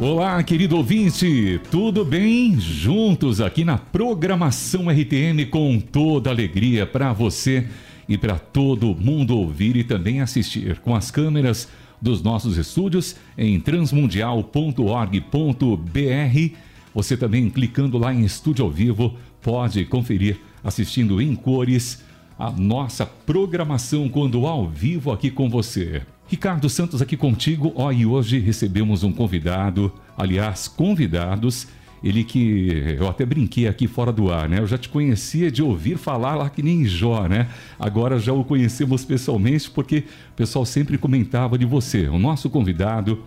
Olá, querido ouvinte, tudo bem? Juntos aqui na programação RTM com toda alegria para você e para todo mundo ouvir e também assistir com as câmeras dos nossos estúdios em transmundial.org.br. Você também clicando lá em estúdio ao vivo pode conferir assistindo em cores a nossa programação quando ao vivo aqui com você. Ricardo Santos aqui contigo. Ó, e hoje recebemos um convidado, aliás, convidados. Ele que eu até brinquei aqui fora do ar, né? Eu já te conhecia de ouvir falar lá que nem Jó, né? Agora já o conhecemos pessoalmente porque o pessoal sempre comentava de você. O nosso convidado,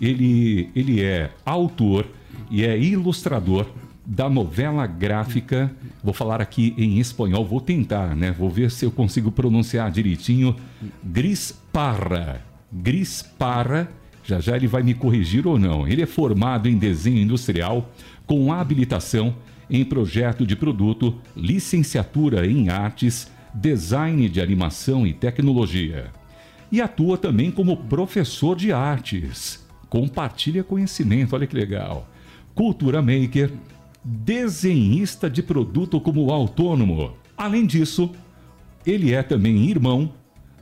ele, ele é autor e é ilustrador da novela gráfica. Vou falar aqui em espanhol, vou tentar, né? Vou ver se eu consigo pronunciar direitinho. Gris Parra. Gris Parra. Já já ele vai me corrigir ou não. Ele é formado em desenho industrial com habilitação em projeto de produto, licenciatura em artes, design de animação e tecnologia. E atua também como professor de artes. Compartilha conhecimento, olha que legal. Cultura maker, desenhista de produto como autônomo. Além disso, ele é também irmão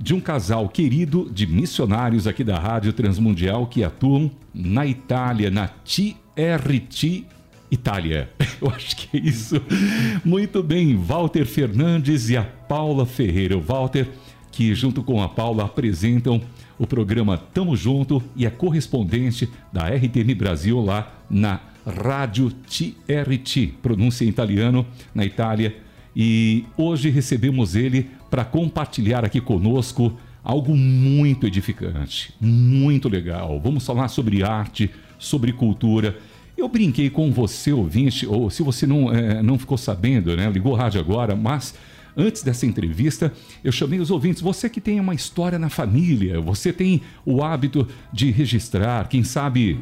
de um casal querido de missionários aqui da Rádio Transmundial que atuam na Itália, na TRT Itália. Eu acho que é isso. Muito bem, Walter Fernandes e a Paula Ferreira. O Walter, que junto com a Paula apresentam o programa Tamo Junto e é correspondente da RTM Brasil lá na Rádio TRT, pronúncia em italiano, na Itália. E hoje recebemos ele para compartilhar aqui conosco algo muito edificante, muito legal. Vamos falar sobre arte, sobre cultura. Eu brinquei com você, ouvinte, ou se você não, é, não ficou sabendo, né? Ligou o rádio agora, mas antes dessa entrevista, eu chamei os ouvintes. Você que tem uma história na família, você tem o hábito de registrar, quem sabe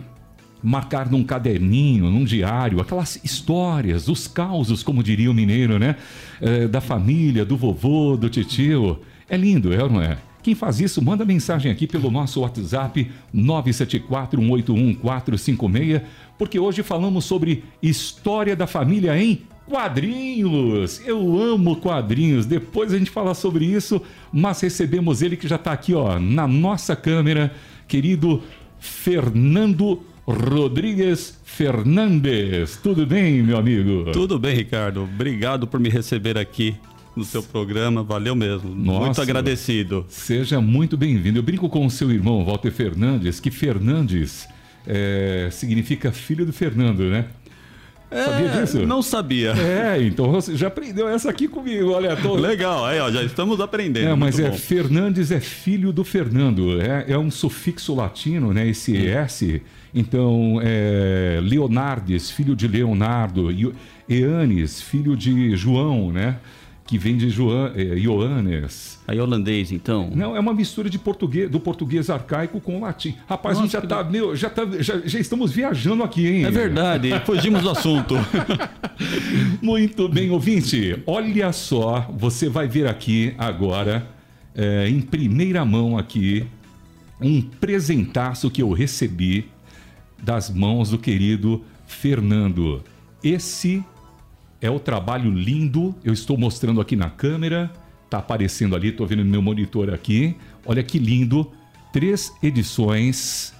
marcar num caderninho, num diário, aquelas histórias, os causos, como diria o mineiro, né? É, da família, do vovô, do tio. É lindo, é ou não é? Quem faz isso, manda mensagem aqui pelo nosso WhatsApp 974-181-456, porque hoje falamos sobre história da família em quadrinhos. Eu amo quadrinhos. Depois a gente fala sobre isso, mas recebemos ele que já está aqui, ó, na nossa câmera, querido Fernando Rodrigues Fernandes. Tudo bem, meu amigo? Tudo bem, Ricardo. Obrigado por me receber aqui no seu programa. Valeu mesmo. Nossa, muito agradecido. Seja muito bem-vindo. Eu brinco com o seu irmão, Walter Fernandes, que Fernandes é, significa filho do Fernando, né? É, sabia disso? Não sabia. É, então você já aprendeu essa aqui comigo, olha. Tô... Legal, aí ó, já estamos aprendendo. É, mas é bom. Fernandes é filho do Fernando, é, é um sufixo latino, né? Esse S. Então, é, Leonardes, filho de Leonardo, Eanes, filho de João, né? que vem de Joan, é, Ioannes. Aí holandês, então? Não, é uma mistura de português, do português arcaico com o latim. Rapaz, Nossa, a gente já tá, meu, já, tá já, já, estamos viajando aqui, hein? É verdade, fugimos do assunto. Muito bem, ouvinte. Olha só, você vai ver aqui agora, é, em primeira mão aqui, um presentaço que eu recebi das mãos do querido Fernando. Esse é o trabalho lindo, eu estou mostrando aqui na câmera, tá aparecendo ali, estou vendo no meu monitor aqui. Olha que lindo, três edições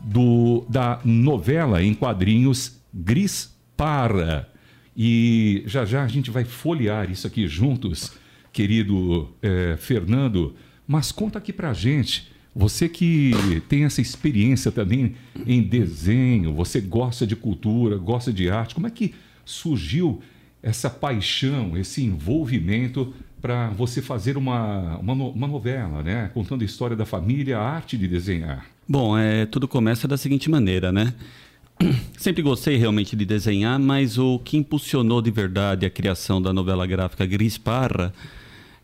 do da novela em quadrinhos Gris Para. E já já a gente vai folhear isso aqui juntos, querido é, Fernando. Mas conta aqui pra gente, você que tem essa experiência também em desenho, você gosta de cultura, gosta de arte, como é que surgiu essa paixão, esse envolvimento para você fazer uma, uma, uma, novela, né? Contando a história da família, a arte de desenhar. Bom, é, tudo começa da seguinte maneira, né? Sempre gostei realmente de desenhar, mas o que impulsionou de verdade a criação da novela gráfica Gris Parra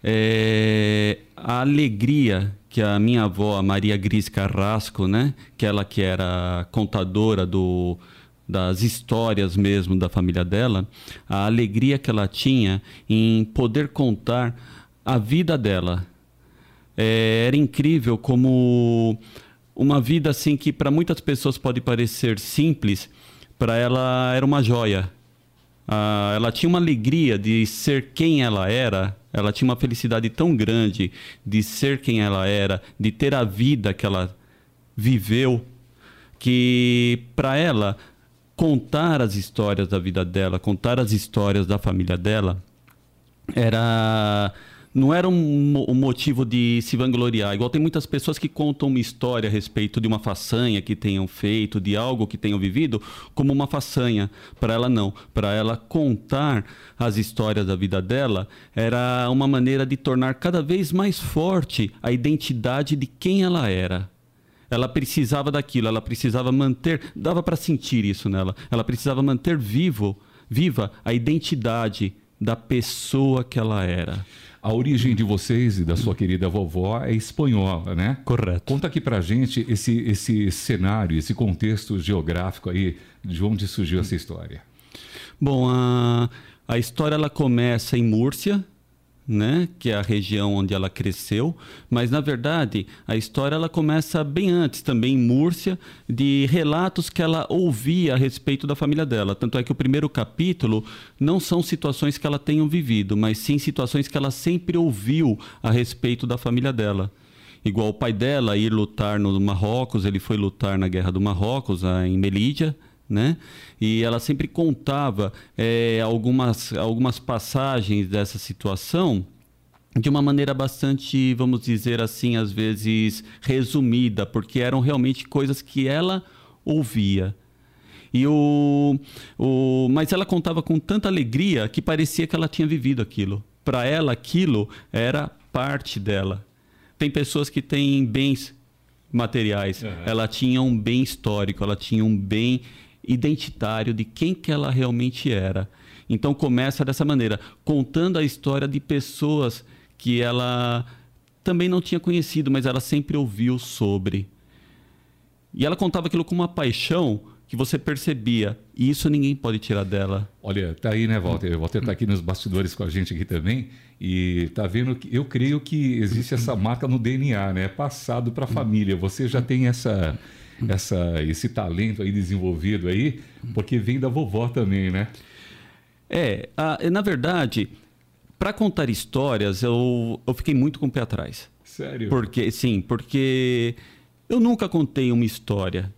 é a alegria que a minha avó, a Maria Gris Carrasco, né? Que ela que era contadora do das histórias mesmo da família dela, a alegria que ela tinha em poder contar a vida dela. É, era incrível como uma vida assim que para muitas pessoas pode parecer simples, para ela era uma joia. Ah, ela tinha uma alegria de ser quem ela era, ela tinha uma felicidade tão grande de ser quem ela era, de ter a vida que ela viveu, que para ela contar as histórias da vida dela, contar as histórias da família dela, era não era um, um, motivo de se vangloriar. Igual tem muitas pessoas que contam uma história a respeito de uma façanha que tenham feito, de algo que tenham vivido, como uma façanha. Para ela, não. Para ela contar as histórias da vida dela era uma maneira de tornar cada vez mais forte a identidade de quem ela era. Ela precisava daquilo, ela precisava manter, dava para sentir isso nela. Ela precisava manter vivo, viva a identidade da pessoa que ela era. A origem de vocês e da sua querida vovó é espanhola, né? Correto. Conta aqui pra gente esse, esse cenário, esse contexto geográfico aí, de onde surgiu essa história. Bom, a, a história ela começa em Múrcia, né, que é a região onde ela cresceu, mas na verdade a história ela começa bem antes, também em Múrcia, de relatos que ela ouvia a respeito da família dela. Tanto é que o primeiro capítulo não são situações que ela tenha vivido, mas sim situações que ela sempre ouviu a respeito da família dela. Igual o pai dela ir lutar no Marrocos, ele foi lutar na Guerra do Marrocos, em Melídia, né? E ela sempre contava é, algumas, algumas passagens dessa situação de uma maneira bastante, vamos dizer assim, às vezes resumida, porque eram realmente coisas que ela ouvia. E o, o, mas ela contava com tanta alegria que parecia que ela tinha vivido aquilo. Para ela, aquilo era parte dela. Tem pessoas que têm bens materiais. Uhum. Ela tinha um bem histórico, ela tinha um bem identitário de quem que ela realmente era. Então começa dessa maneira, contando a história de pessoas que ela também não tinha conhecido, mas ela sempre ouviu sobre. E ela contava aquilo com uma paixão que você percebia. E isso ninguém pode tirar dela. Olha, tá aí, né, Walter? O Walter tá aqui nos bastidores com a gente aqui também. E tá vendo que eu creio que existe essa marca no DNA, né? Passado para a família. Você já tem essa essa, esse talento aí desenvolvido aí, porque vem da vovó também, né? É, a, na verdade, para contar histórias, eu, eu fiquei muito com o pé atrás. Sério? Porque, sim, porque eu nunca contei uma história.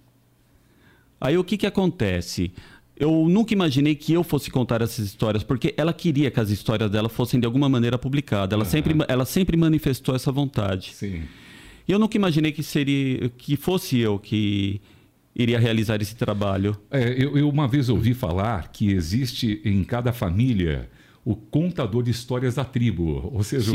Aí o que, que acontece? Eu nunca imaginei que eu fosse contar essas histórias, porque ela queria que as histórias dela fossem de alguma maneira publicadas. Ela, uhum. sempre, ela sempre manifestou essa vontade. Sim. E eu nunca imaginei que seria que fosse eu que iria realizar esse trabalho. É, eu, eu uma vez ouvi falar que existe em cada família o contador de histórias da tribo. Ou seja,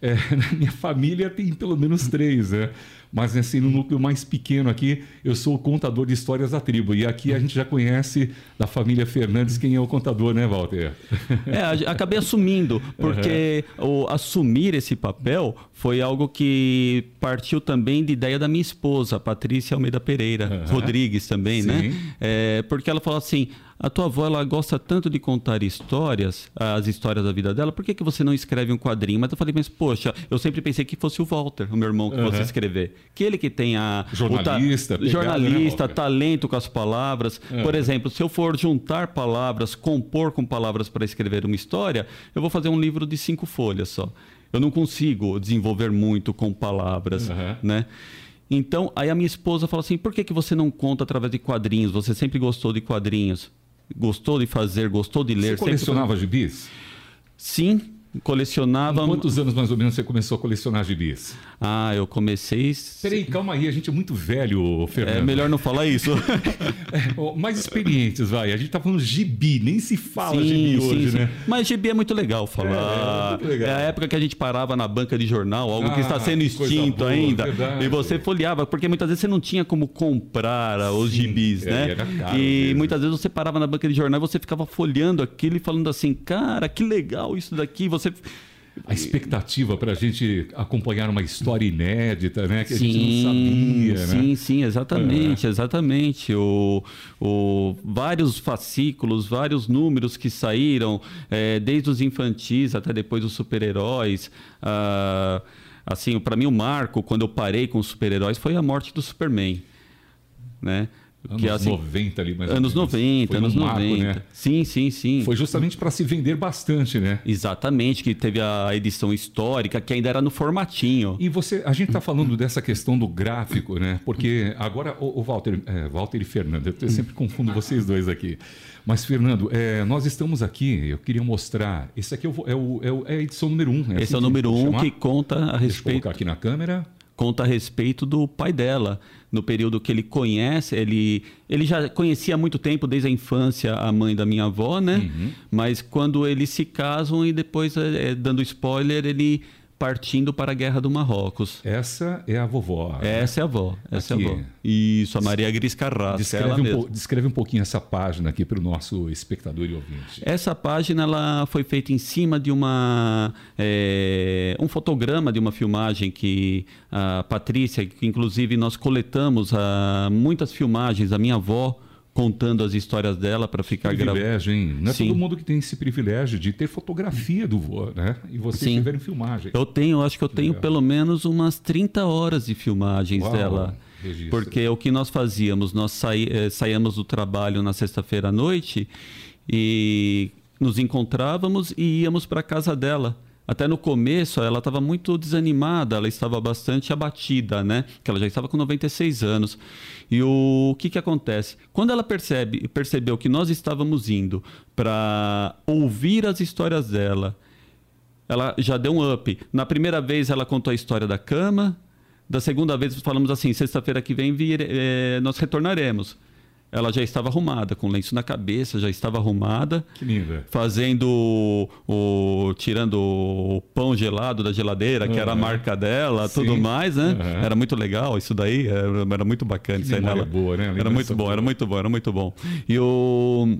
é, na minha família tem pelo menos três, né? Mas assim, no núcleo mais pequeno aqui, eu sou o contador de histórias da tribo. E aqui a gente já conhece da família Fernandes quem é o contador, né, Walter? É, acabei assumindo, porque uhum. o assumir esse papel foi algo que partiu também de ideia da minha esposa, Patrícia Almeida Pereira, uhum. Rodrigues também, né? Sim. né? É, porque ela falou assim: a tua avó ela gosta tanto de contar histórias, as histórias da vida dela, por que, que você não escreve um quadrinho? Mas eu falei, mas poxa, eu sempre pensei que fosse o Walter, o meu irmão, que uhum. fosse escrever. Que ele que tem a. Jornalista, ta, jornalista, né, talento com as palavras. Uhum. Por exemplo, se eu for juntar palavras, compor com palavras para escrever uma história, eu vou fazer um livro de cinco folhas só. Eu não consigo desenvolver muito com palavras, uhum. né? Então, aí a minha esposa fala assim: por que, que você não conta através de quadrinhos? Você sempre gostou de quadrinhos gostou de fazer, gostou de ler. Você colecionava sempre... gibis? Sim, colecionava. Em quantos anos mais ou menos você começou a colecionar gibis? Ah, eu comecei. Peraí, calma aí, a gente é muito velho, Fernando. É melhor não falar isso. é, mais experientes, vai. A gente tá falando gibi, nem se fala sim, gibi sim, hoje, sim. né? Mas gibi é muito legal falar. É, é, legal. é, a época que a gente parava na banca de jornal, algo ah, que está sendo extinto boa, ainda. Verdade. E você folheava, porque muitas vezes você não tinha como comprar os gibis, é, né? Era caro e mesmo. muitas vezes você parava na banca de jornal e você ficava folhando aquilo e falando assim, cara, que legal isso daqui. Você a expectativa para a gente acompanhar uma história inédita, né? Que sim, a gente não sabia, sim, né? Sim, exatamente, é. exatamente. O, o, vários fascículos, vários números que saíram, é, desde os infantis até depois os super-heróis. Ah, assim, para mim o marco quando eu parei com os super-heróis foi a morte do Superman, né? Anos que, assim, 90 ali, mais Anos ou menos. 90, Foi anos um marco, 90. Né? Sim, sim, sim. Foi justamente para se vender bastante, né? Exatamente, que teve a edição histórica, que ainda era no formatinho. E você, a gente está falando dessa questão do gráfico, né? Porque agora, o, o Walter, é, Walter e Fernando, eu sempre confundo vocês dois aqui. Mas, Fernando, é, nós estamos aqui, eu queria mostrar. Esse aqui é, o, é, o, é, o, é a edição número um. Esse assim é o número vou um chamar? que conta a Deixa eu respeito. colocar aqui na câmera. conta a respeito do pai dela, no período que ele conhece, ele, ele já conhecia há muito tempo, desde a infância, a mãe da minha avó, né? Uhum. Mas quando eles se casam e depois, eh, dando spoiler, ele partindo para a Guerra do Marrocos. Essa é a vovó. né? Essa é a avó, essa Aqui. é a avó. Isso, a Maria Gris Carrasco, Descreve, ela um mesma. descreve um pouquinho essa página aqui para o nosso espectador e ouvinte. Essa página ela foi feita em cima de uma é, um fotograma de uma filmagem que a Patrícia, que inclusive nós coletamos ah, muitas filmagens da minha avó contando as histórias dela para ficar gravando. privilégio, hein? Não é Sim. todo mundo que tem esse privilégio de ter fotografia do vô, né? E vocês Sim. tiveram filmagem. Eu tenho, acho que eu tenho legal. pelo menos umas 30 horas de filmagens Uau, dela. registro. Porque o que nós fazíamos, nós saí, eh, saíamos do trabalho na sexta-feira à noite e nos encontrávamos e íamos para a casa dela. Até no começo ela estava muito desanimada, ela estava bastante abatida, né? Que ela já estava com 96 anos. E o, que que acontece? Quando ela percebe, percebeu que nós estávamos indo para ouvir as histórias dela, ela já deu um up. Na primeira vez ela contou a história da cama. Da segunda vez falamos assim, sexta-feira que vem vire- eh, nós retornaremos. Ela já estava arrumada, com lenço na cabeça, já estava arrumada, Que linda. fazendo o, o- tirando o pão gelado da geladeira, que era a Aham. marca dela, Sim. tudo mais, né? Aham. Era muito legal isso daí, era, era muito bacana Que isso aí nela. boa, né? Era muito bom, boa. era muito bom, era muito bom. E o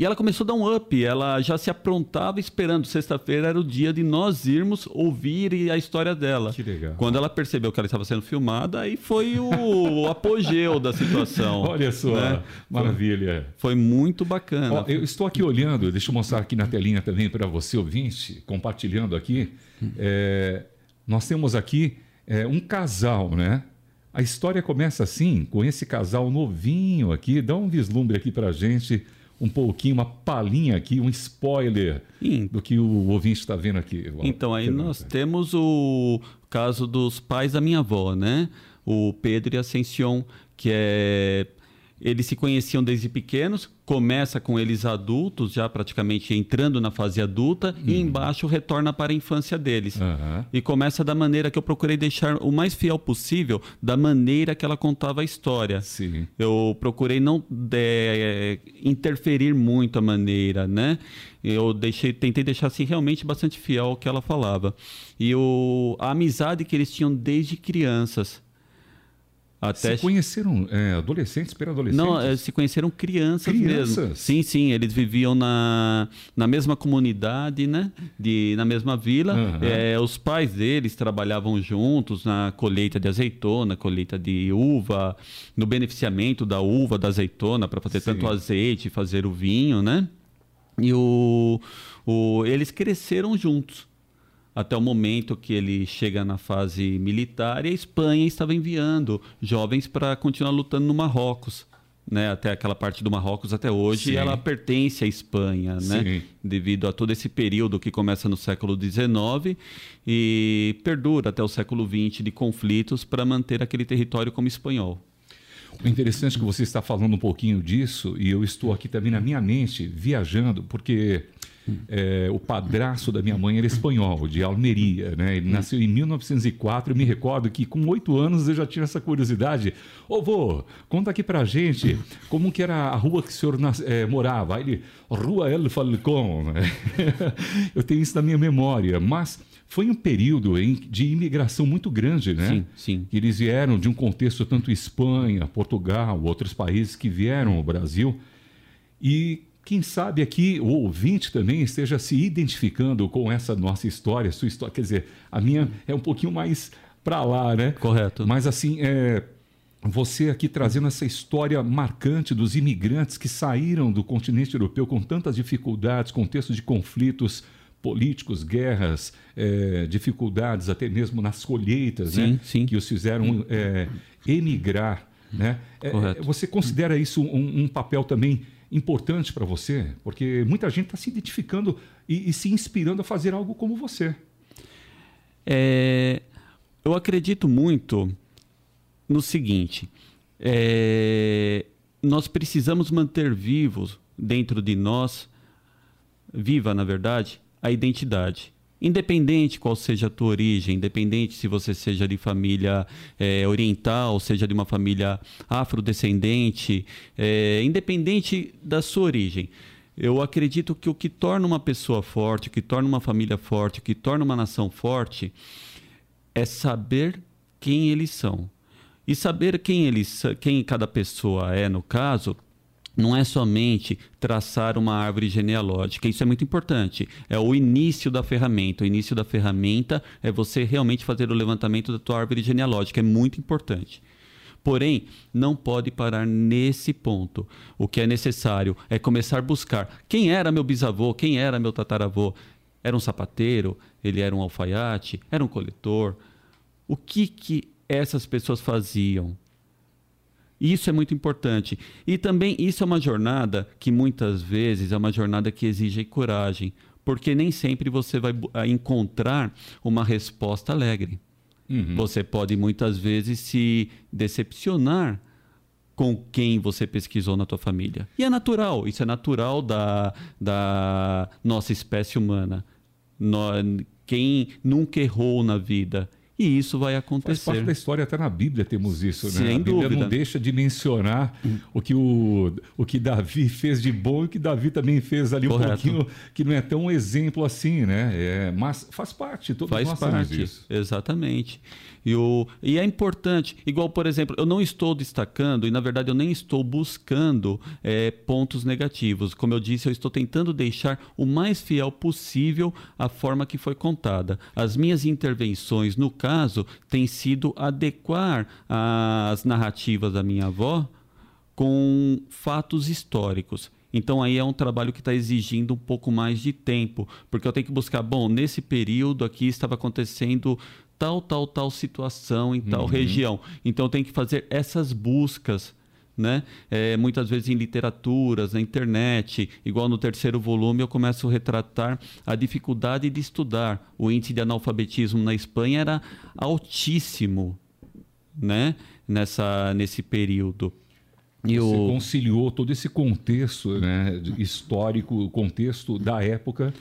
e ela começou a dar um up, ela já se aprontava esperando. Sexta-feira era o dia de nós irmos ouvir a história dela. Que legal. Quando ela percebeu que ela estava sendo filmada, aí foi o apogeu da situação. Olha só, né? maravilha. Foi muito bacana. Ó, eu estou aqui olhando, deixa eu mostrar aqui na telinha também para você, ouvinte, compartilhando aqui. É, nós temos aqui é, um casal, né? A história começa assim, com esse casal novinho aqui. Dá um vislumbre aqui para gente, um pouquinho, uma palhinha aqui, um spoiler Sim. do que o ouvinte está vendo aqui. Então, aí nós temos o caso dos pais da minha avó, né? O Pedro e a Ascension, que é. Eles se conheciam desde pequenos, começa com eles adultos, já praticamente entrando na fase adulta, e embaixo retorna para a infância deles. Aham. E começa da maneira que eu procurei deixar o mais fiel possível, da maneira que ela contava a história. Sim. Eu procurei não é, interferir muito a maneira, né? Eu deixei, tentei deixar assim realmente bastante fiel ao que ela falava. E o, a amizade que eles tinham desde crianças. Até Se conheceram é, adolescentes, pré-adolescentes? não, é, se conheceram crianças, Crianças? mesmo. Sim, sim, eles viviam na, na mesma comunidade, né? De, na mesma vila. Aham. É, os pais deles trabalhavam juntos na colheita de azeitona, colheita de uva, no beneficiamento da uva, da azeitona, para fazer Sim. tanto azeite, fazer o vinho, né? E o, o, eles cresceram juntos até o momento que ele chega na fase militar e a Espanha estava enviando jovens para continuar lutando no Marrocos. Né, até aquela parte do Marrocos até hoje, Sim. ela pertence à Espanha, né? Devido a todo esse período que começa no século XIX e perdura até o século XX de conflitos para manter aquele território como espanhol. O interessante é que você está falando um pouquinho disso e eu estou aqui também na minha mente viajando, porque é, o padraço da minha mãe era espanhol, de Almeria, né? Ele nasceu em 1904. Eu me recordo que com oito anos eu já tinha essa curiosidade. Ô vô, conta aqui pra gente como que era a rua que o senhor nas- é, morava. Aí ele, Rua El Falcón. né? eu tenho isso na minha memória, mas foi um período em- de imigração muito grande, né? Sim, sim. Eles vieram de um contexto tanto Espanha, Portugal, outros países que vieram ao Brasil. E quem sabe aqui o ouvinte também esteja se identificando com essa nossa história, sua história. Quer dizer, a minha é um pouquinho mais para lá, né? Correto. Mas assim, é, você aqui trazendo essa história marcante dos imigrantes que saíram do continente europeu com tantas dificuldades, contextos de conflitos, políticos, guerras, é, dificuldades, até mesmo nas colheitas, sim, né? sim. que os fizeram é, emigrar. Né? É, você considera isso um, um papel também importante para você? Porque muita gente está se identificando e, e, se inspirando a fazer algo como você. É, eu acredito muito no seguinte: é, nós precisamos manter vivos dentro de nós, viva na verdade, a identidade. Independente qual seja a tua origem, independente se você seja de família é, oriental, seja de uma família afrodescendente, é, independente da sua origem, eu acredito que o que torna uma pessoa forte, o que torna uma família forte, o que torna uma nação forte, é saber quem eles são. E saber quem eles, quem cada pessoa é, no caso, não é somente traçar uma árvore genealógica, isso é muito importante. É o início da ferramenta. O início da ferramenta é você realmente fazer o levantamento da tua árvore genealógica, é muito importante. Porém, não pode parar nesse ponto. O que é necessário é começar a buscar quem era meu bisavô, quem era meu tataravô. Era um sapateiro? Ele era um alfaiate? Era um coletor? O que, que essas pessoas faziam? Isso é muito importante. E também isso é uma jornada que muitas vezes é uma jornada que exige coragem, porque nem sempre você vai encontrar uma resposta alegre. Uhum. Você pode muitas vezes se decepcionar com quem você pesquisou na tua família. E é natural, isso é natural da, da nossa espécie humana. No, quem nunca errou na vida e isso vai acontecer. Faz parte da história, até na Bíblia temos isso, né? Sem a Bíblia dúvida. não deixa de mencionar hum. o, que o, o que Davi fez de bom e o que Davi também fez ali Correto. um pouquinho, que não é tão exemplo assim, né? É, mas faz parte, todos faz nós parte, isso. Exatamente. E, o, e é importante, igual, por exemplo, eu não estou destacando, e na verdade eu nem estou buscando é, pontos negativos. Como eu disse, eu estou tentando deixar o mais fiel possível a forma que foi contada. As minhas intervenções, no caso, têm sido adequar as narrativas da minha avó com fatos históricos. Então aí é um trabalho que está exigindo um pouco mais de tempo, porque eu tenho que buscar, bom, nesse período aqui estava acontecendo tal, tal, tal situação em tal uhum. região. Então tem que fazer essas buscas. Né? É, muitas vezes em literaturas, na internet, igual no terceiro volume, eu começo a retratar a dificuldade de estudar. O índice de analfabetismo na Espanha era altíssimo né? Nessa, nesse período. E Você o... conciliou todo esse contexto né, histórico, contexto da época,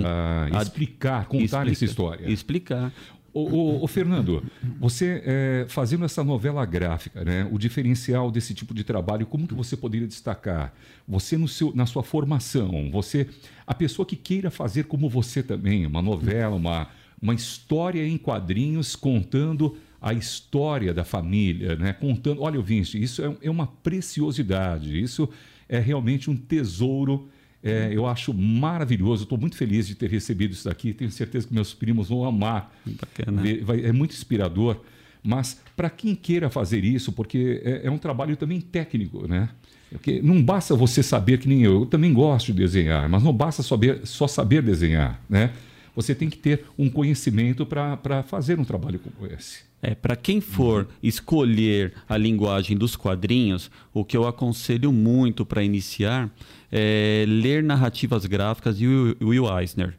para explicar, contar Explica, essa história. Explicar. Ô, Fernando, você é, fazendo essa novela gráfica, né, o diferencial desse tipo de trabalho, como que você poderia destacar? Você no seu, na sua formação, você, a pessoa que queira fazer como você também, uma novela, uma, uma história em quadrinhos contando a história da família, né, contando. Olha, ouvinte, isso é, é uma preciosidade, isso é realmente um tesouro é, eu acho maravilhoso, estou muito feliz de ter recebido isso daqui. Tenho certeza que meus primos vão amar. Bacana. É muito inspirador. Mas para quem queira fazer isso, porque é, é, um trabalho também técnico, né? Porque não basta você saber que nem eu, eu também gosto de desenhar, mas não basta saber, só saber desenhar, né? Você tem que ter um conhecimento para fazer um trabalho como esse. É, para quem for escolher a linguagem dos quadrinhos, o que eu aconselho muito para iniciar é ler narrativas gráficas de Will Eisner.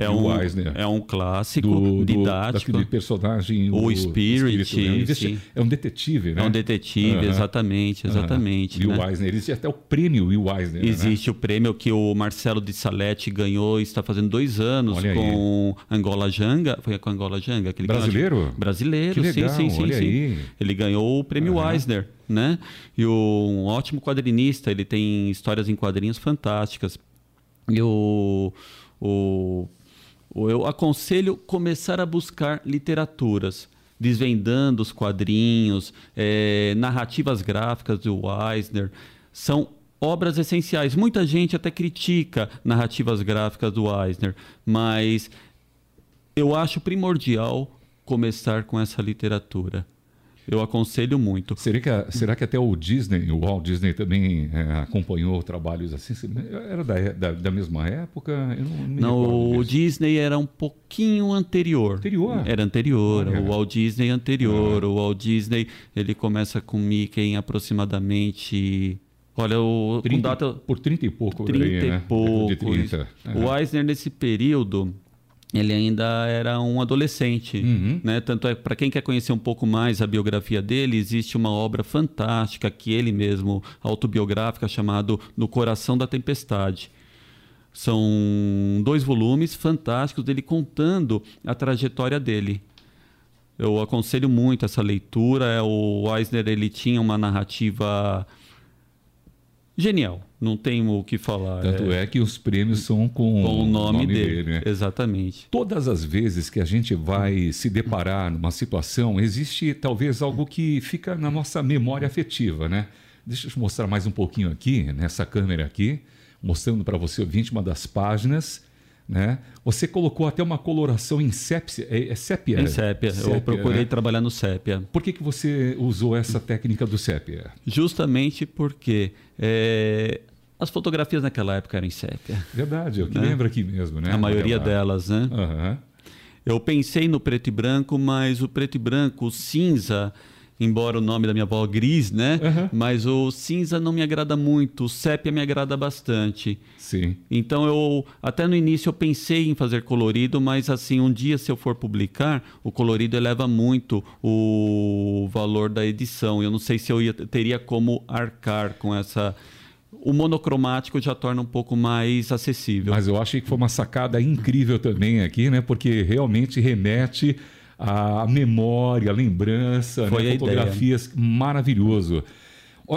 É um, Eisner. é um clássico do, didático. Do, personagem. O, o Spirit. Spirit é, é um detetive, né? É um detetive, uh -huh. exatamente, exatamente. Uh -huh. Will né? Eisner. Existe até o prêmio Will Eisner. Né? Existe né? o prêmio que o Marcelo de Salete ganhou, está fazendo dois anos Olha com aí. Angola Janga. Foi com Angola Janga? Que Brasileiro? Ganhou, brasileiro, que legal, sim, sim, sim. Olha sim. Aí. Ele ganhou o prêmio uh -huh. Eisner. Né? E o, um ótimo quadrinista, ele tem histórias em quadrinhos fantásticas. E o, o eu aconselho começar a buscar literaturas, desvendando os quadrinhos, é, narrativas gráficas do Eisner. São obras essenciais. Muita gente até critica narrativas gráficas do Eisner, mas eu acho primordial começar com essa literatura. Eu aconselho muito. Será que, será que até o Disney, o Walt Disney também é, acompanhou trabalhos assim? Era da, da, da mesma época? Eu não, não, o Disney era um pouquinho anterior. Anterior? Era anterior. Ah, é. O Walt Disney anterior. Ah. O Walt Disney ele começa com Mickey em aproximadamente Olha, o 30, data por 30 e pouco. 30 aí, e né? pouco. 30. O Eisner, nesse período, ele ainda era um adolescente, uhum. né? Tanto é para quem quer conhecer um pouco mais a biografia dele, existe uma obra fantástica que ele mesmo autobiográfica chamado No Coração da Tempestade. São dois volumes fantásticos dele contando a trajetória dele. Eu aconselho muito essa leitura. O Eisner ele tinha uma narrativa genial. Não tem o que falar. Tanto é, é que os prêmios são com, com o nome, nome dele. dele né? Exatamente. Todas as vezes que a gente vai se deparar numa situação, existe talvez algo que fica na nossa memória afetiva, né? Deixa eu te mostrar mais um pouquinho aqui, nessa câmera aqui, mostrando para você, ouvinte, uma das páginas né? Você colocou até uma coloração em sépia. É, é sépia? Em sépia. sépia eu procurei né? trabalhar no sépia. Por que, que você usou essa técnica do sépia? Justamente porque é, as fotografias naquela época eram em sépia. Verdade, eu que né? lembro aqui mesmo, né? A maioria delas, né? Uhum. Eu pensei no preto e branco, mas o preto e branco, o cinza, embora o nome da minha avó é gris, né? Uhum. Mas o cinza não me agrada muito, o sépia me agrada bastante. Sim. Então eu até no início eu pensei em fazer colorido, mas assim, um dia se eu for publicar, o colorido eleva muito o valor da edição. Eu não sei se eu ia, teria como arcar com essa o monocromático já torna um pouco mais acessível. Mas eu achei que foi uma sacada incrível também aqui, né? Porque realmente remete a memória, a lembrança, né? fotografias, ideia. maravilhoso.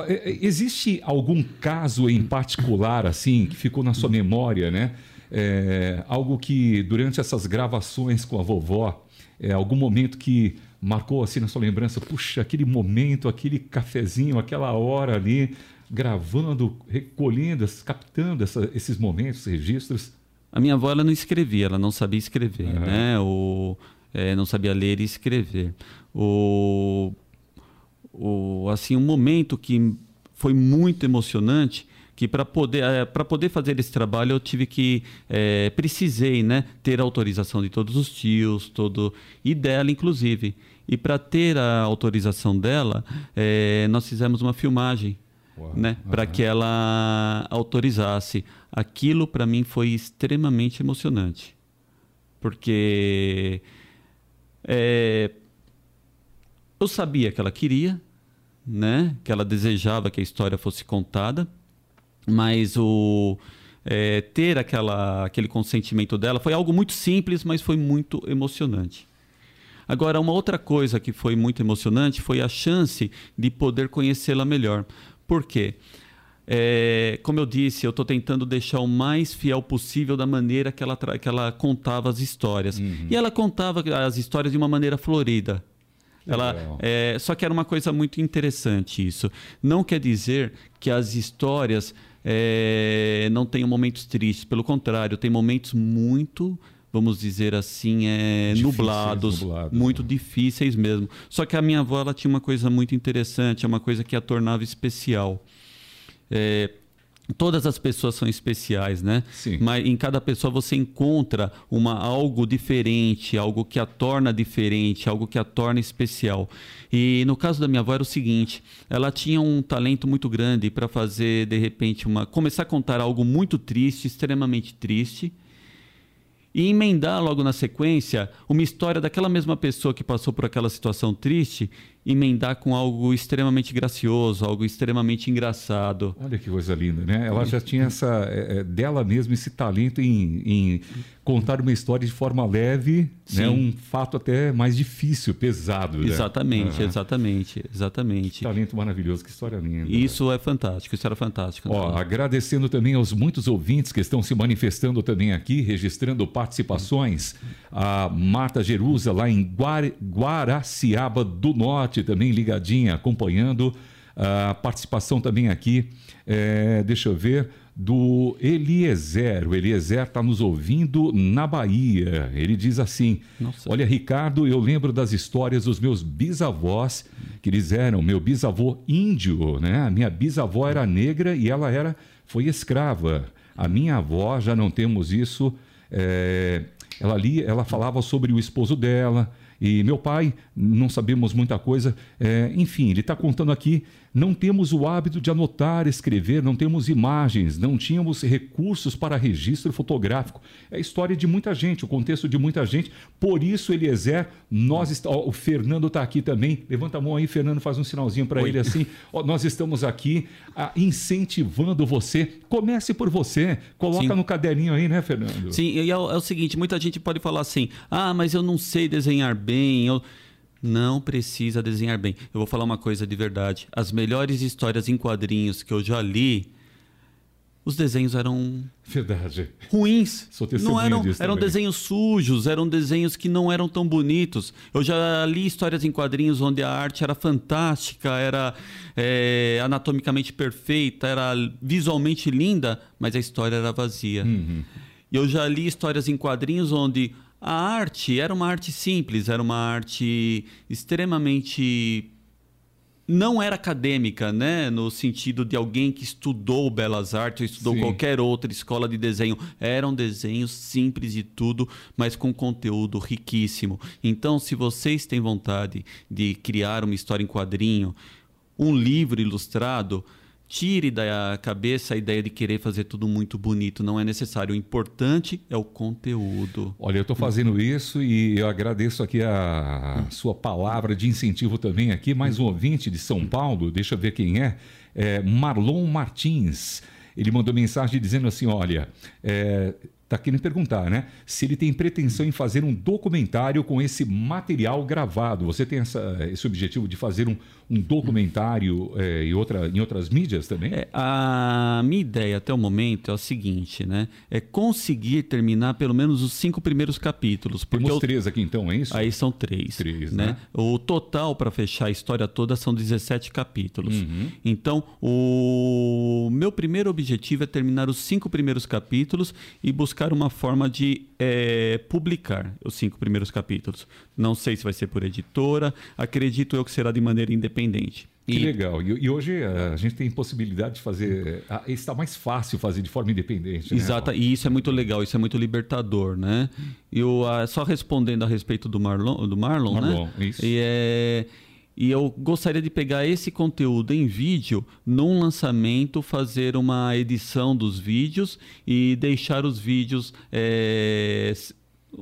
É, é, existe algum caso em particular assim que ficou na sua memória, né? É, algo que durante essas gravações com a vovó, é, algum momento que marcou assim na sua lembrança, puxa, aquele momento, aquele cafezinho, aquela hora ali, gravando, recolhendo, captando essa, esses momentos, registros? A minha avó ela não escrevia, ela não sabia escrever, uhum. né? É, não sabia ler e escrever. O, o, assim, um momento que foi muito emocionante que para poder é, poder fazer esse trabalho eu tive que é, precisei né ter a autorização de todos os tios todo e dela inclusive e para ter a autorização dela é, nós fizemos uma filmagem Né para que ela autorizasse aquilo para mim foi extremamente emocionante porque é, eu sabia que ela queria, né? Que ela desejava que a história fosse contada, mas o é, ter aquela, aquele consentimento dela foi algo muito simples, mas foi muito emocionante. Agora, uma outra coisa que foi muito emocionante foi a chance de poder conhecê-la melhor. Por quê? É, como eu disse, eu estou tentando deixar o mais fiel possível da maneira que ela, que ela contava as histórias. Uhum. E ela contava as histórias de uma maneira florida. Ela, é, só que era uma coisa muito interessante isso. Não quer dizer que as histórias é, não tenham momentos tristes. Pelo contrário, tem momentos muito, vamos dizer assim, é, nublados, nublados, muito né? difíceis mesmo. Só que a minha avó ela tinha uma coisa muito interessante, é uma coisa que a tornava especial. É, todas as pessoas são especiais, né? Sim. Mas em cada pessoa você encontra uma algo diferente, algo que a torna diferente, algo que a torna especial. E no caso da minha avó era o seguinte, ela tinha um talento muito grande para fazer de repente uma começar a contar algo muito triste, extremamente triste, e emendar logo na sequência uma história daquela mesma pessoa que passou por aquela situação triste emendar com algo extremamente gracioso, algo extremamente engraçado. Olha que coisa linda, né? Ela já tinha essa é, é dela mesma esse talento em, em, contar uma história de forma leve, né? um fato até mais difícil, pesado. Né? Exatamente, uhum. exatamente, exatamente. Que talento maravilhoso, que história linda. Isso é fantástico, isso era fantástico. Ó, agradecendo também aos muitos ouvintes que estão se manifestando também aqui, registrando participações. A Marta Jerusa, lá em Guaraciaba do Norte também ligadinha, acompanhando. A participação também aqui, é, deixa eu ver, do Eliezer. O Eliezer está nos ouvindo na Bahia. Ele diz assim: Nossa. Olha, Ricardo, eu lembro das histórias dos meus bisavós, que eles eram meu bisavô índio, né? A minha bisavó era negra e ela era foi escrava. A minha avó já não temos isso. é, ela ali, ela falava sobre o esposo dela. E meu pai, não sabemos muita coisa. É, enfim, ele está contando aqui. Não temos o hábito de anotar, escrever, não temos imagens, não tínhamos recursos para registro fotográfico. É a história de muita gente, o contexto de muita gente. Por isso, Eliezer, nós est- o Fernando está aqui também. Levanta a mão aí, Fernando, faz um sinalzinho para ele assim. Ó, nós estamos aqui ah, incentivando você. Comece por você. Coloca Sim. no caderninho aí, né, Fernando? Sim, e é, o é o seguinte, muita gente pode falar assim, ah, mas eu não sei desenhar bem, eu... Não precisa desenhar bem. Eu vou falar uma coisa de verdade. As melhores histórias em quadrinhos que eu já li, os desenhos eram Verdade. ruins. Sou não eram, disso eram também. desenhos sujos, eram desenhos que não eram tão bonitos. Eu já li histórias em quadrinhos onde a arte era fantástica, era é, anatomicamente perfeita, era visualmente linda, mas a história era vazia. Uhum. E eu já li histórias em quadrinhos onde a arte era uma arte simples, era uma arte extremamente não era acadêmica, né? No sentido de alguém que estudou belas artes ou estudou Sim. qualquer outra escola de desenho. Eram desenhos simples e tudo, mas com conteúdo riquíssimo. Então, se vocês têm vontade de criar uma história em quadrinho, um livro ilustrado, tire da cabeça a ideia de querer fazer tudo muito bonito. Não é necessário. O importante é o conteúdo. Olha, eu estou fazendo isso e eu agradeço aqui a sua palavra de incentivo também aqui. Mais um ouvinte de São Paulo, deixa eu ver quem é, é Marlon Martins. Ele mandou mensagem dizendo assim: olha, está querendo perguntar, né? Se ele tem pretensão em fazer um documentário com esse material gravado. Você tem essa, esse objetivo de fazer um, um documentário é, em, outra, em outras mídias também? É, a minha ideia até o momento é o seguinte, né? É conseguir terminar pelo menos os cinco primeiros capítulos. Porque Temos eu- três aqui então, é isso? Aí são três. Três, né? né? O total para fechar a história toda são 17 capítulos. Uhum. Então, o meu primeiro objetivo é terminar os cinco primeiros capítulos e buscar uma forma de eh, publicar os cinco primeiros capítulos. Não sei se vai ser por editora, acredito eu que será de maneira independente. Que E- legal. E, e hoje eh, a gente tem possibilidade de fazer. ah, Está mais fácil fazer de forma independente. Né? Exato, e isso é muito legal, isso é muito libertador, né? Eu, só respondendo a respeito do Marlon, do Marlon, Marlon, né? isso. E, é, e eu gostaria de pegar esse conteúdo em vídeo, num lançamento, fazer uma edição dos vídeos e deixar os vídeos é,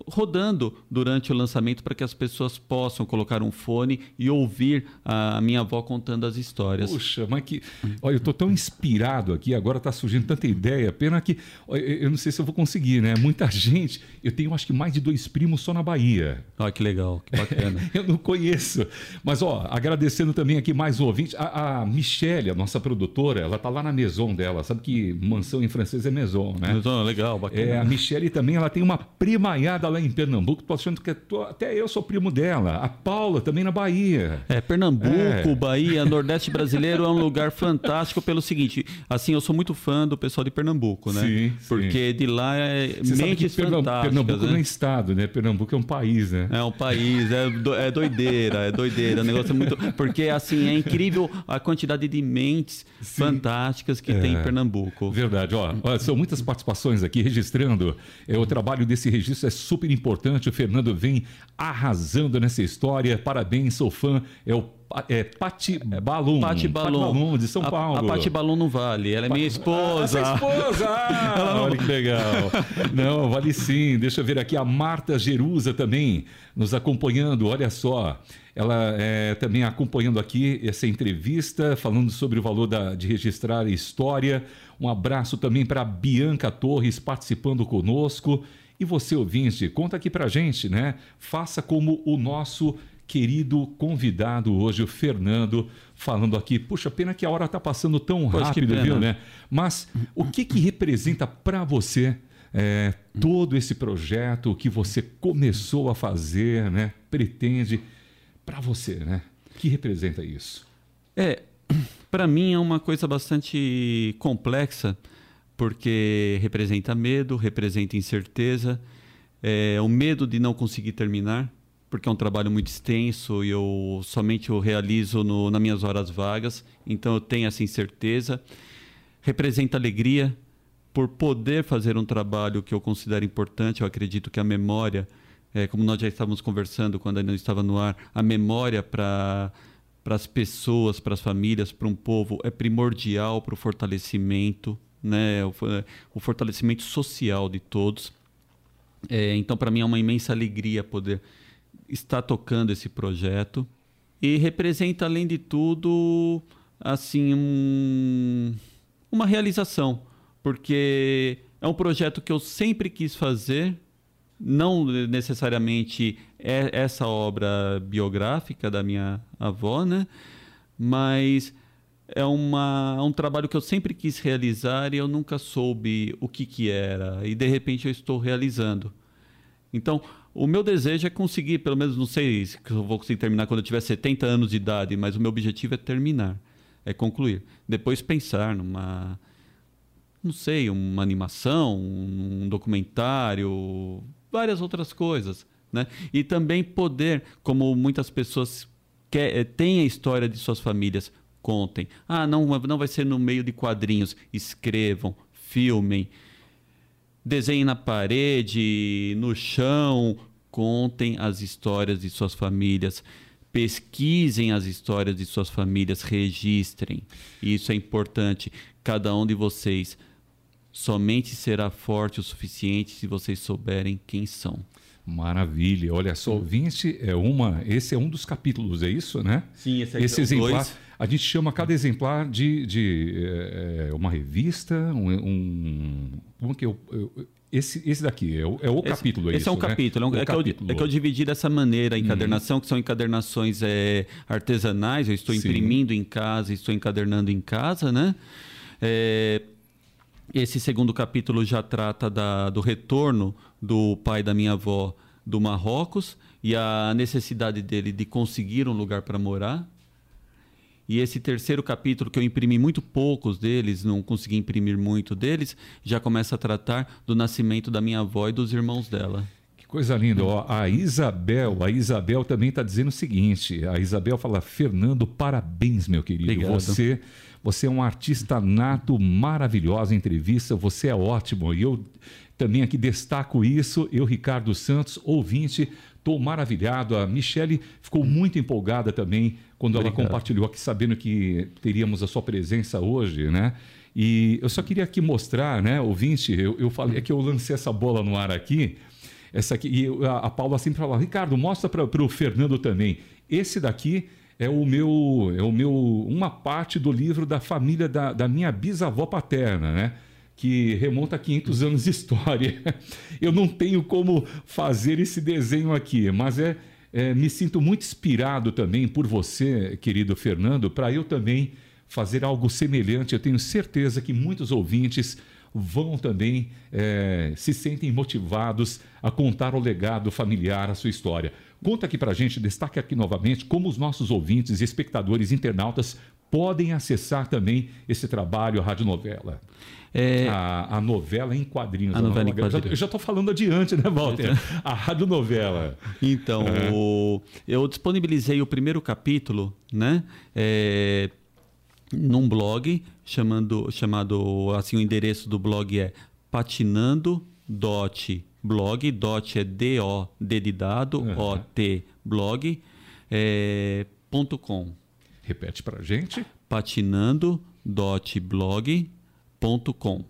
rodando durante o lançamento para que as pessoas possam colocar um fone e ouvir a minha avó contando as histórias. Puxa, mas que. Olha, eu estou tão inspirado aqui, agora está surgindo tanta ideia. Pena que. Eu não sei se eu vou conseguir, né? Muita gente. Eu tenho acho que mais de dois primos só na Bahia. Olha que legal, que bacana. Eu não conheço. Mas, ó, agradecendo também aqui mais um ouvinte. A, a Michelle, a nossa produtora, ela tá lá na maison dela. Sabe que mansão em francês é maison, né? Mas, ó, legal, bacana. É, a Michelle também, ela tem uma primaiada lá em Pernambuco. Tô achando que é to- até eu sou primo dela. A Paula também na Bahia. É, Pernambuco, É. Bahia, Nordeste brasileiro é um lugar fantástico pelo seguinte, assim, eu sou muito fã do pessoal de Pernambuco, né? Sim, sim. Porque de lá é Você sabe mentes Pernam- fantásticas, Pernambuco não é né? estado, né? Pernambuco é um país, né? É um país, é, do- é doideira, é doideira. O negócio é muito. Porque, assim, é incrível a quantidade de mentes fantásticas que tem em Pernambuco. Verdade, ó, ó, são muitas participações aqui registrando. É, o trabalho desse registro é super importante. O Fernando vem arrasando nessa história. Parabéns, sou fã. É o é, Pati Balum. Pati Balon. de São A- Paulo. A Pati Balon não vale, ela é minha esposa. Ah, esposa! Ah, Olha que legal. Não, vale sim. Deixa eu ver aqui a Marta Jerusa também nos acompanhando. Olha só. Ela é, também acompanhando aqui essa entrevista, falando sobre o valor da- de registrar a história. Um abraço também para Bianca Torres participando conosco. E você, ouvinte, conta aqui pra gente, né? Faça como o nosso querido convidado hoje, o Fernando, falando aqui. Puxa, pena que a hora está passando tão Poxa, rápido, viu, né? Mas o que, que representa para você é, todo esse projeto que você começou a fazer, né? Pretende para você, né? O que representa isso? É, para mim é uma coisa bastante complexa, porque representa medo, representa incerteza, é, o medo de não conseguir terminar, porque é um trabalho muito extenso e eu somente o realizo no, nas minhas horas vagas, então eu tenho essa incerteza. Representa alegria por poder fazer um trabalho que eu considero importante, eu acredito que a memória, é, como nós já estávamos conversando quando ainda estava no ar, a memória para para as pessoas, para as famílias, para um povo é primordial para o fortalecimento, né, o, o fortalecimento social de todos. É, então, para mim é uma imensa alegria poder está tocando esse projeto e representa, além de tudo, assim, um, uma realização, porque é um projeto que eu sempre quis fazer, não necessariamente é essa obra biográfica da minha avó, né? Mas é uma, um trabalho que eu sempre quis realizar e eu nunca soube o que, que era. E de repente eu estou realizando. Então, o meu desejo é conseguir, pelo menos, não sei se eu vou conseguir terminar quando eu tiver 70 anos de idade, mas o meu objetivo é terminar, é concluir. Depois pensar numa, não sei, uma animação, um documentário, várias outras coisas. Né? E também poder, como muitas pessoas quer, eh, têm a história de suas famílias, contem. Ah, não, não vai ser no meio de quadrinhos. Escrevam, filmem desenhem na parede, no chão, contem as histórias de suas famílias, pesquisem as histórias de suas famílias, registrem. Isso é importante. Cada um de vocês somente será forte o suficiente se vocês souberem quem são. Maravilha. Olha só, o Vinci é uma. Esse é um dos capítulos, é isso, né? Sim, esse, esse é exemplar. Dois. A gente chama cada exemplar de, de é, uma revista, um. um como que eu, eu esse, esse daqui é o, é o esse, capítulo, é Esse isso, é um né? capítulo. É, um, é, capítulo. Que eu, é, que eu, dividi dessa maneira a encadernação, uhum. que são encadernações é, artesanais. Eu estou Sim. imprimindo em casa, estou encadernando em casa, né? É, esse segundo capítulo já trata da, do retorno do pai da minha avó do Marrocos e a necessidade dele de conseguir um lugar para morar. E esse terceiro capítulo, que eu imprimi muito poucos deles, não consegui imprimir muito deles, já começa a tratar do nascimento da minha avó e dos irmãos dela. Que coisa linda. Ó, a Isabel, a Isabel também está dizendo o seguinte: a Isabel fala, Fernando, parabéns, meu querido. Obrigado. Você você é um artista nato, maravilhosa entrevista, você é ótimo. E eu também aqui destaco isso. Eu, Ricardo Santos, ouvinte, estou maravilhado. A Michele ficou muito empolgada também quando Obrigado. ela compartilhou aqui, sabendo que teríamos a sua presença hoje, né? E eu só queria aqui mostrar, né, ouvinte, eu, eu falei é que eu lancei essa bola no ar aqui, essa aqui, e a, a Paula sempre fala, Ricardo, mostra para o Fernando também. Esse daqui é o meu, é o meu, uma parte do livro da família da, da minha bisavó paterna, né? Que remonta a 500 anos de história. Eu não tenho como fazer esse desenho aqui, mas é, é me sinto muito inspirado também por você, querido Fernando, para eu também fazer algo semelhante. Eu tenho certeza que muitos ouvintes vão também é, se sentem motivados a contar o legado familiar, a sua história. Conta aqui para a gente, destaque aqui novamente como os nossos ouvintes, espectadores, internautas podem acessar também esse trabalho, a radionovela. É... A, a, novela em quadrinhos. A, novela, novela em quadrinhos. Eu já estou falando adiante, né, Walter? a radionovela. Então, é. o, eu disponibilizei o primeiro capítulo, né? É, num blog chamando, chamado assim o endereço do blog é patinando dot blog dot é d o d de dado uhum. o t blog é, ponto com repete para gente patinando dot blog ponto com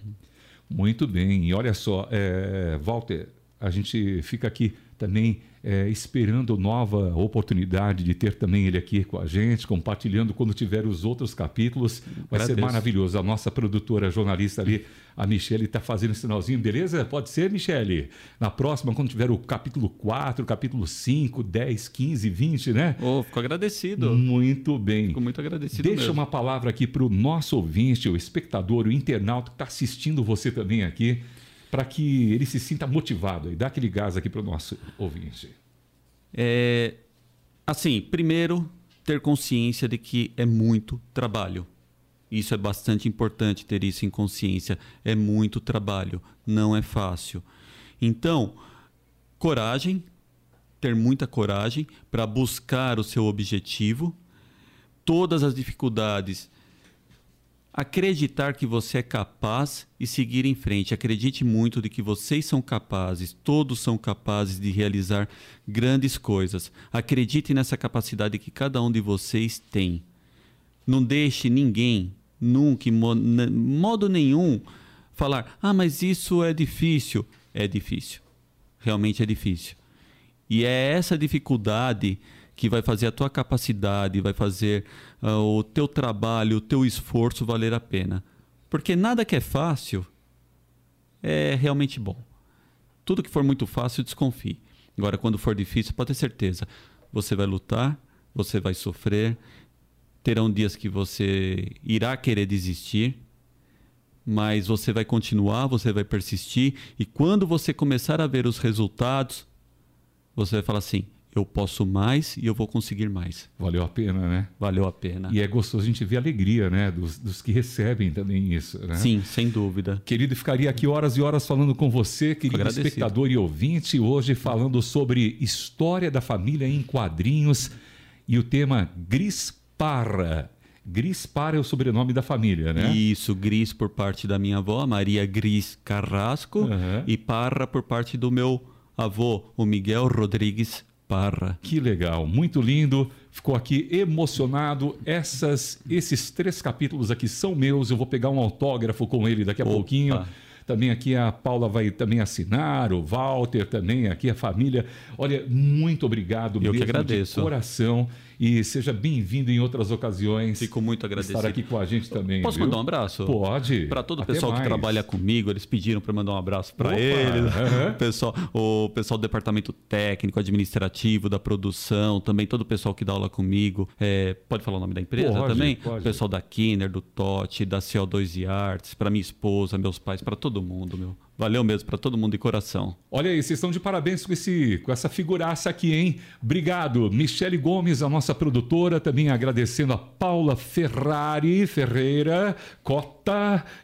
muito bem e olha só é, Walter a gente fica aqui também é, esperando nova oportunidade de ter também ele aqui com a gente, compartilhando quando tiver os outros capítulos. Vai Agradeço. ser maravilhoso. A nossa produtora jornalista ali, a Michele, está fazendo um sinalzinho, beleza? Pode ser, Michele? Na próxima, quando tiver o capítulo 4, capítulo 5, 10, 15, 20, né? Oh, fico agradecido. Muito bem. Fico muito agradecido. Deixa mesmo. uma palavra aqui para o nosso ouvinte, o espectador, o internauta que está assistindo você também aqui para que ele se sinta motivado e dá aquele gás aqui para o nosso ouvinte? É, assim, primeiro, ter consciência de que é muito trabalho. Isso é bastante importante ter isso em consciência. É muito trabalho, não é fácil. Então, coragem, ter muita coragem para buscar o seu objetivo, todas as dificuldades, acreditar que você é capaz e seguir em frente. Acredite muito de que vocês são capazes, todos são capazes de realizar grandes coisas. Acredite nessa capacidade que cada um de vocês tem. Não deixe ninguém, nunca, modo nenhum, falar: ah, mas isso é difícil. É difícil. Realmente é difícil. E é essa dificuldade que vai fazer a tua capacidade, vai fazer uh, o teu trabalho, o teu esforço valer a pena. Porque nada que é fácil é realmente bom. Tudo que for muito fácil, desconfie. Agora, quando for difícil, pode ter certeza, você vai lutar, você vai sofrer, terão dias que você irá querer desistir, mas você vai continuar, você vai persistir, e quando você começar a ver os resultados, você vai falar assim: eu posso mais e eu vou conseguir mais. Valeu a pena, né? Valeu a pena. E é gostoso a gente ver a alegria, né? Dos, dos que recebem também isso, né? Sim, sem dúvida. Querido, ficaria aqui horas e horas falando com você, querido espectador e ouvinte, hoje falando sobre história da família em quadrinhos e o tema Gris Parra. Gris Parra é o sobrenome da família, né? Isso, Gris por parte da minha avó, Maria Gris Carrasco, uhum. e Parra por parte do meu avô, o Miguel Rodrigues Parra. Que legal, muito lindo. Ficou aqui emocionado. Essas, esses três capítulos aqui são meus. Eu vou pegar um autógrafo com ele daqui a Opa. pouquinho. Também aqui a Paula vai também assinar, o Walter também, aqui a família. Olha, muito obrigado Eu mesmo que agradeço. de coração e seja bem-vindo em outras ocasiões. Fico muito agradecido. Estar aqui com a gente também. Posso viu? mandar um abraço? Pode. Para todo o pessoal mais. que trabalha comigo, eles pediram para mandar um abraço para eles. Uhum. pessoal, o pessoal do departamento técnico, administrativo, da produção, também todo o pessoal que dá aula comigo. É, pode falar o nome da empresa pode, também? Pode. O pessoal da Kinner, do TOT, da CO2 e Arts, para minha esposa, meus pais, para todo mundo, meu. Valeu mesmo para todo mundo de coração. Olha aí, vocês estão de parabéns com, esse, com essa figuraça aqui, hein? Obrigado. Michele Gomes, a nossa produtora, também agradecendo a Paula Ferrari Ferreira, Cota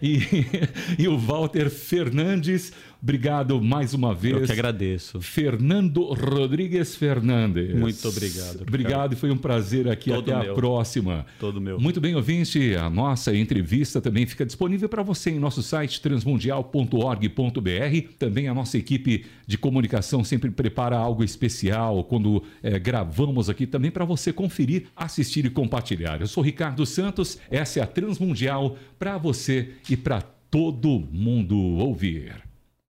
e, e o Walter Fernandes. Obrigado mais uma vez. Eu que agradeço. Fernando Rodrigues Fernandes. Muito obrigado. Obrigado foi um prazer aqui. Todo Até meu. a próxima. Todo meu. Muito bem, ouvinte. A nossa entrevista também fica disponível para você em nosso site transmundial.org.br. Também a nossa equipe de comunicação sempre prepara algo especial quando é, gravamos aqui também para você conferir, assistir e compartilhar. Eu sou Ricardo Santos. Essa é a Transmundial para você e para todo mundo ouvir.